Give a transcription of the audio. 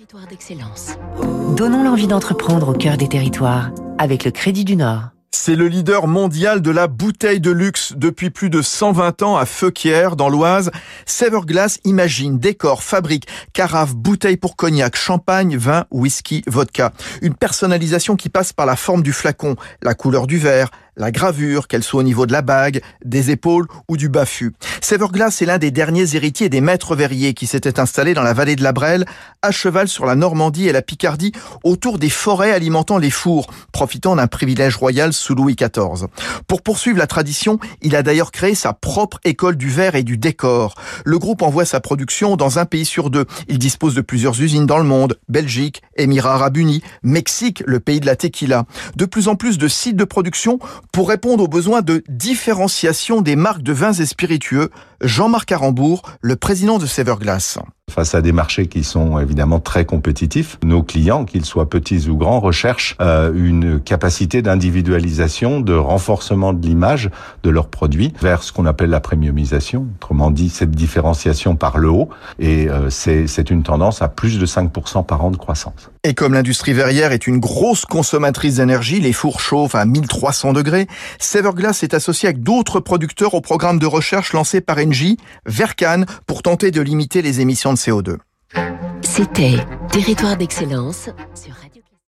Territoire d'excellence. Donnons l'envie d'entreprendre au cœur des territoires avec le Crédit du Nord. C'est le leader mondial de la bouteille de luxe depuis plus de 120 ans à Feuquières, dans l'Oise. Severglass imagine, décore, fabrique, carafe, bouteilles pour cognac, champagne, vin, whisky, vodka. Une personnalisation qui passe par la forme du flacon, la couleur du verre, la gravure, qu'elle soit au niveau de la bague, des épaules ou du baffu. Severglass est l'un des derniers héritiers des maîtres verriers qui s'étaient installés dans la vallée de la Brelle, à cheval sur la Normandie et la Picardie, autour des forêts alimentant les fours, profitant d'un privilège royal sous Louis XIV. Pour poursuivre la tradition, il a d'ailleurs créé sa propre école du verre et du décor. Le groupe envoie sa production dans un pays sur deux. Il dispose de plusieurs usines dans le monde, Belgique, Émirats arabes unis, Mexique, le pays de la tequila. De plus en plus de sites de production pour répondre aux besoins de différenciation des marques de vins et spiritueux, Jean-Marc Arambourg, le président de Severglass. Face à des marchés qui sont évidemment très compétitifs, nos clients, qu'ils soient petits ou grands, recherchent euh, une capacité d'individualisation, de renforcement de l'image de leurs produits vers ce qu'on appelle la premiumisation, autrement dit cette différenciation par le haut, et euh, c'est une tendance à plus de 5% par an de croissance. Et comme l'industrie verrière est une grosse consommatrice d'énergie, les fours chauffent à 1300 degrés, Severglass est associé avec d'autres producteurs au programme de recherche lancé par Engie, Vercan, pour tenter de limiter les émissions de CO2. C'était Territoire d'excellence